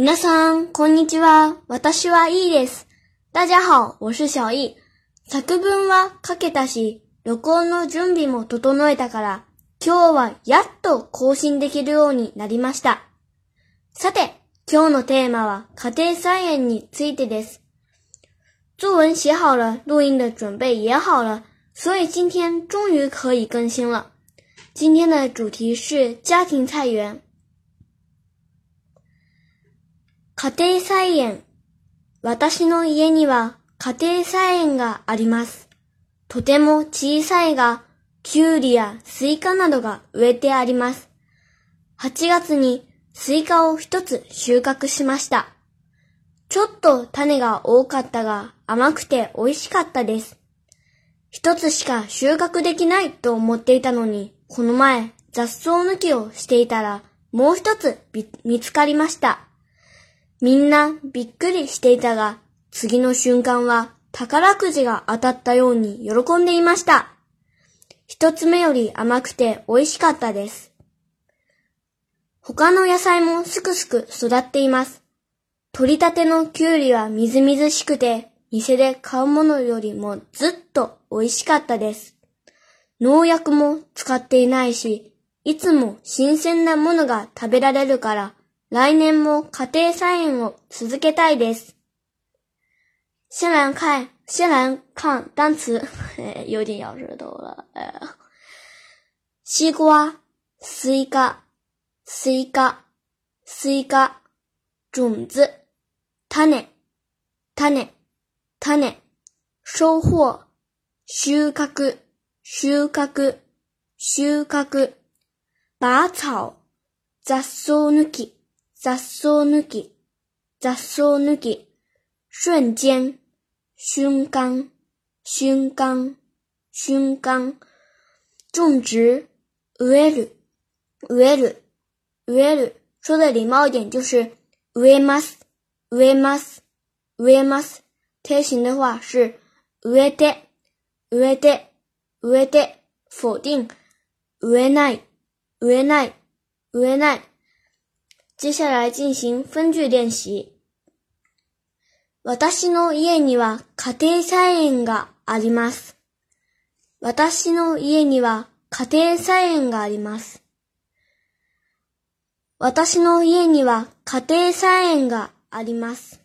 皆さん、こんにちは。私はいいです。大家好，我是小易。作文は書けたし、録音の準備も整えたから、今日はやっと更新できるようになりました。さて、今日のテーマは家庭菜園についてです。作文写好了，录音的准备也好了，所以今天终于可以更新了。今天的主题是家庭菜园。家庭菜園。私の家には家庭菜園があります。とても小さいが、きゅうりやスイカなどが植えてあります。8月にスイカを一つ収穫しました。ちょっと種が多かったが甘くて美味しかったです。一つしか収穫できないと思っていたのに、この前雑草抜きをしていたらもう一つ見つかりました。みんなびっくりしていたが、次の瞬間は宝くじが当たったように喜んでいました。一つ目より甘くて美味しかったです。他の野菜もすくすく育っています。取り立てのきゅうりはみずみずしくて、店で買うものよりもずっと美味しかったです。農薬も使っていないし、いつも新鮮なものが食べられるから、来年も家庭菜園を続けたいです。先来看，先来看单词，有点咬舌头了。呃，西瓜、スイカ、スイカ、スイカ、种子、種、種、種、收穫、収穫、収穫、収穫、拔草、雑草抜き、雑草抜き、雑草抜き、瞬間、瞬間、瞬間、瞬間、种植、植える、植える、植える。说的礼貌一点就是植えます、植えます、植えます。贴形的话是植えて、植えて、植えて。否定、植えない、植えない、植えない。 接下来进行分句练習。私の家には家庭菜園があります。私の家には家庭菜園があります。私の家には家庭菜園があります。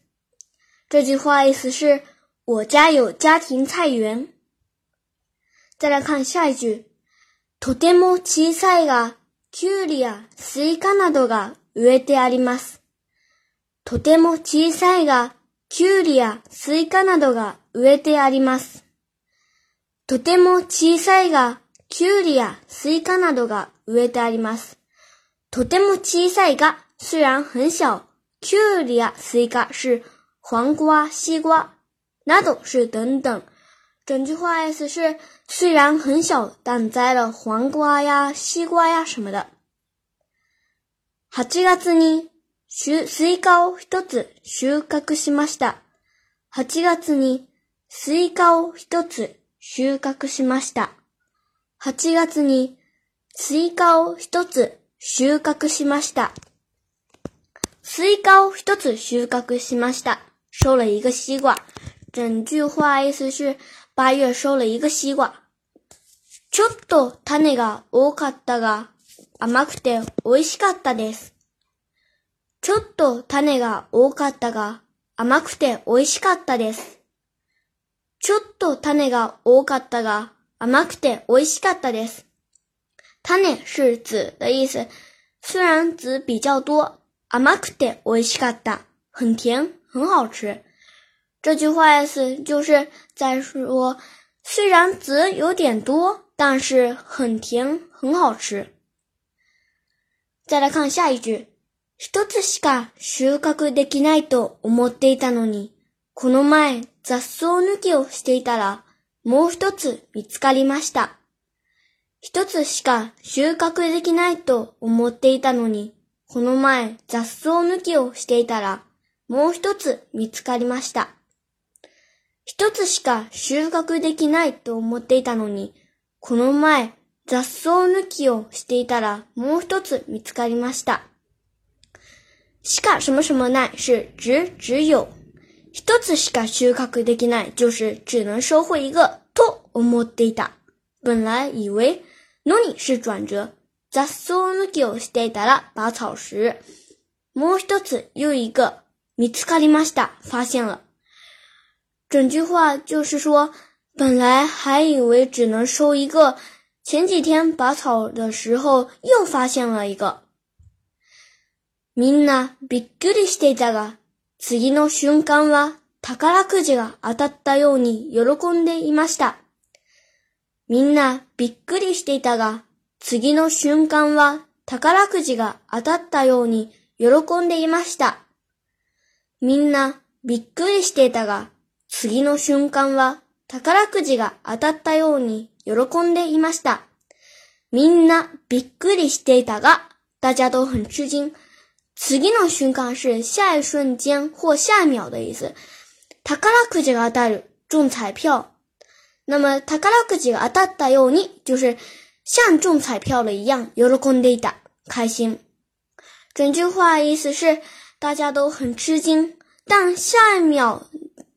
这句话意思是我家有家庭菜園。再来看下一句。とても小さいが、きゅうりやスイカなどが 植えてあります。とても小さいが、きゅうりやスイカなどが植えてあります。とても小さいが、きゅうりやスイカなどが植えてあります。とても小さいが、虽然很小，きゅうりやスイカ是黄瓜、西瓜，など是等等。整句话意思是，虽然很小，但栽了黄瓜呀、西瓜呀什么的。8月にスイカを一つ収穫しました。8月にスイカを一つ収穫しました。8月にスイカを一つ収穫しました。スイカを一つ収穫しました。收了一个西瓜。整句话意思是八月收了一个西瓜。ちょっと種が多かったが甘くて美味しかったです。ちょっと種が多かったが甘くて美味しかったです。ちょっと種が多かったが甘くて美味しかったです。種是籽的意思，虽然籽比较多，甘くて美味しかった，很甜，很好吃。这句话意思就是在说，虽然籽有点多，但是很甜，很好吃。再来看下一句。一つしか収穫できないと思っていたのに、この前雑草抜きをしていたら、もう一つ見つかりました。一つしか収穫できないと思っていたのに、この前雑草抜きをしていたら、もう一つ見つかりました。一つしか収穫できないと思っていたのに、この前雑草抜きをしていたら、もう一つ見つかりました。しか什么什么ない是指只有。一つしか収穫できない就是只能收获一个と思っていた。本来以为のに是转折。雑草抜きをしていたら拔草时。もう一つ又一个見つかりました。发现了。整句话就是说，本来还以为只能收一个，前几天拔草的时候又发现了一个。みんなびっくりしていたが、次の瞬間は宝くじが当たったように喜んでいました。みんなびっくりしていたが、次の瞬間は宝くじが当たったように喜んでいました。みんなびっくりしていたが、次の瞬間は宝くじが当たったように喜んでいました。みんなびっくりしていたが、大家都很吃惊。次の瞬間是下一瞬間或下一秒的意思。宝くじが当たる、中彩票。那么宝くじが当たったように就是像中彩票了一样，喜んでいた，开心。整句话意思是大家都很吃惊，但下一秒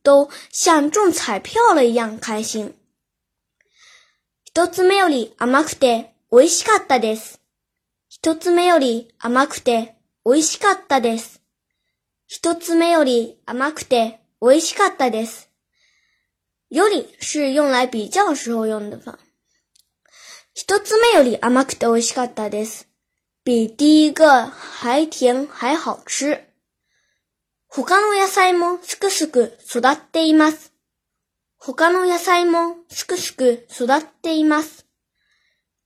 都像中彩票了一样开心。 一つ目より甘くて美味しかったです。一つ目より甘くて美味しかったです。一つ目より甘くて美味しかったです。より是用来比较时候用的方。一つ目より甘くて美味しかったです。比第一个还甜还好吃。他の野菜もすくすく育っています。他の野菜もすくすく育っています。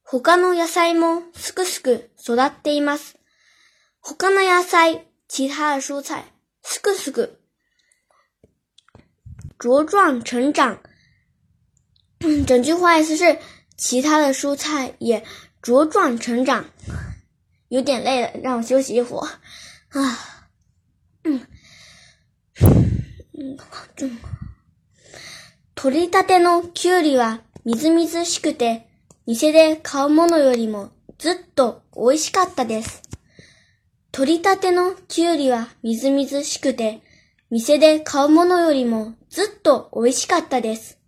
他の野菜もすくすく育っています。他の野菜，其他的蔬菜，すくすく茁壮成长。整句话意思是，其他的蔬菜也茁壮成长。有点累了，让我休息一会儿。啊，嗯，嗯，嗯。取り立てのきゅうりはみずみずしくて、店で買うものよりもずっと美味しかったです。取り立てのきゅうりはみずみずしくて、店で買うものよりもずっと美味しかったです。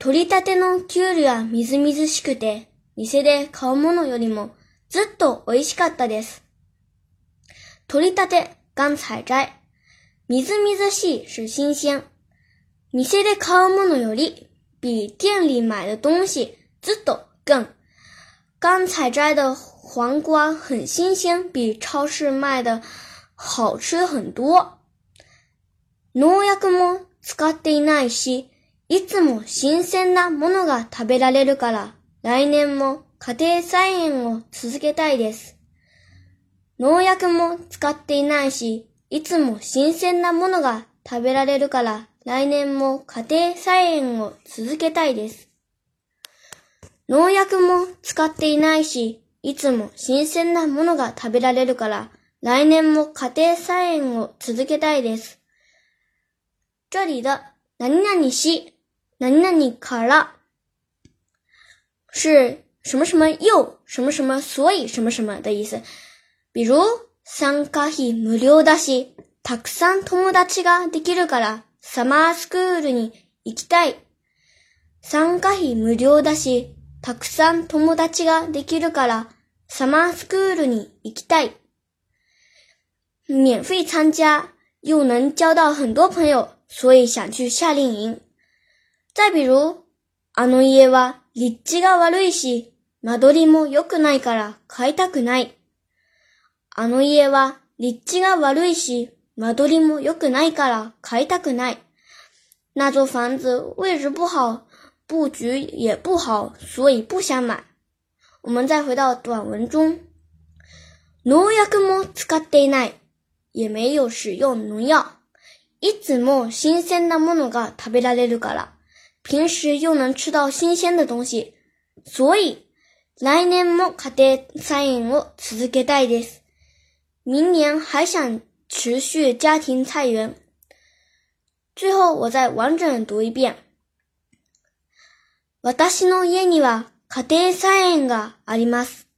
取り立てのきゅうりはみずみずしくて、店で買うものよりもずっと美味しかったです。取り立て、刚采摘。みずみずしい是新鮮。店で買うものより、比店里买的东西ずっと更。刚采摘的黄瓜很新鲜，比超市卖的好吃很多。農薬も使っていないし、いつも新鮮なものが食べられるから、来年も家庭菜園を続けたいです。農薬も使っていないし、いつも新鮮なものが食べられるから、来年も家庭菜園を続けたいです。農薬も使っていないし、いつも新鮮なものが食べられるから、来年も家庭菜園を続けたいです。这里的何々し、何々から是什么什么又什么什么所以什么什么的意思。比如、参加費無料だし、たくさん友達ができるから、サマースクールに行きたい。参加費無料だし、たくさん友達ができるから、サマースクールに行きたい。免费参加，又能交到很多朋友，所以想去夏令营。再比如、あの家は立地が悪いし、間取りも良くないから買いたくない。あの家は立地が悪いし、間取りも良くないから買いたくない。那座房子位置不好，布局也不好，所以不想买。我们再回到短文中，農薬も使っていない，也没有使用农药。いつも新鮮なものが食べられるから，平时又能吃到新鲜的东西，所以来年も家庭菜園を続けたいです。明年还想持续家庭菜园。最后，我再完整读一遍。私の家には家庭菜園があります。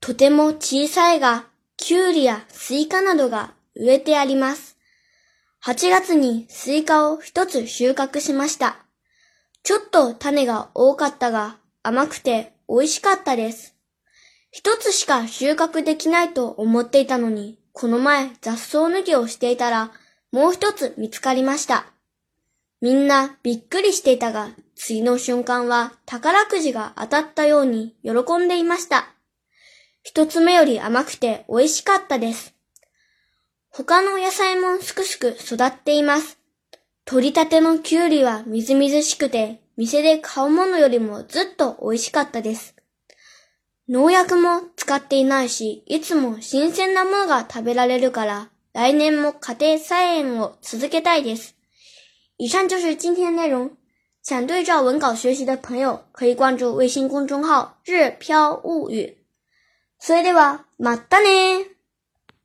とても小さいが、キュウリやスイカなどが植えてあります。8月にスイカを一つ収穫しました。ちょっと種が多かったが甘くて美味しかったです。一つしか収穫できないと思っていたのに、この前雑草抜きをしていたらもう一つ見つかりました。みんなびっくりしていたが、次の瞬間は宝くじが当たったように喜んでいました。一つ目より甘くて美味しかったです。他の野菜もすくすく育っています。取り立てのきゅうりはみずみずしくて、店で買うものよりもずっと美味しかったです。農薬も使っていないし、いつも新鮮なものが食べられるから、来年も家庭菜園を続けたいです。以上就是今天内容。想对照文稿学习的朋友，可以关注微信公众号“日飘物语”。それでは、またね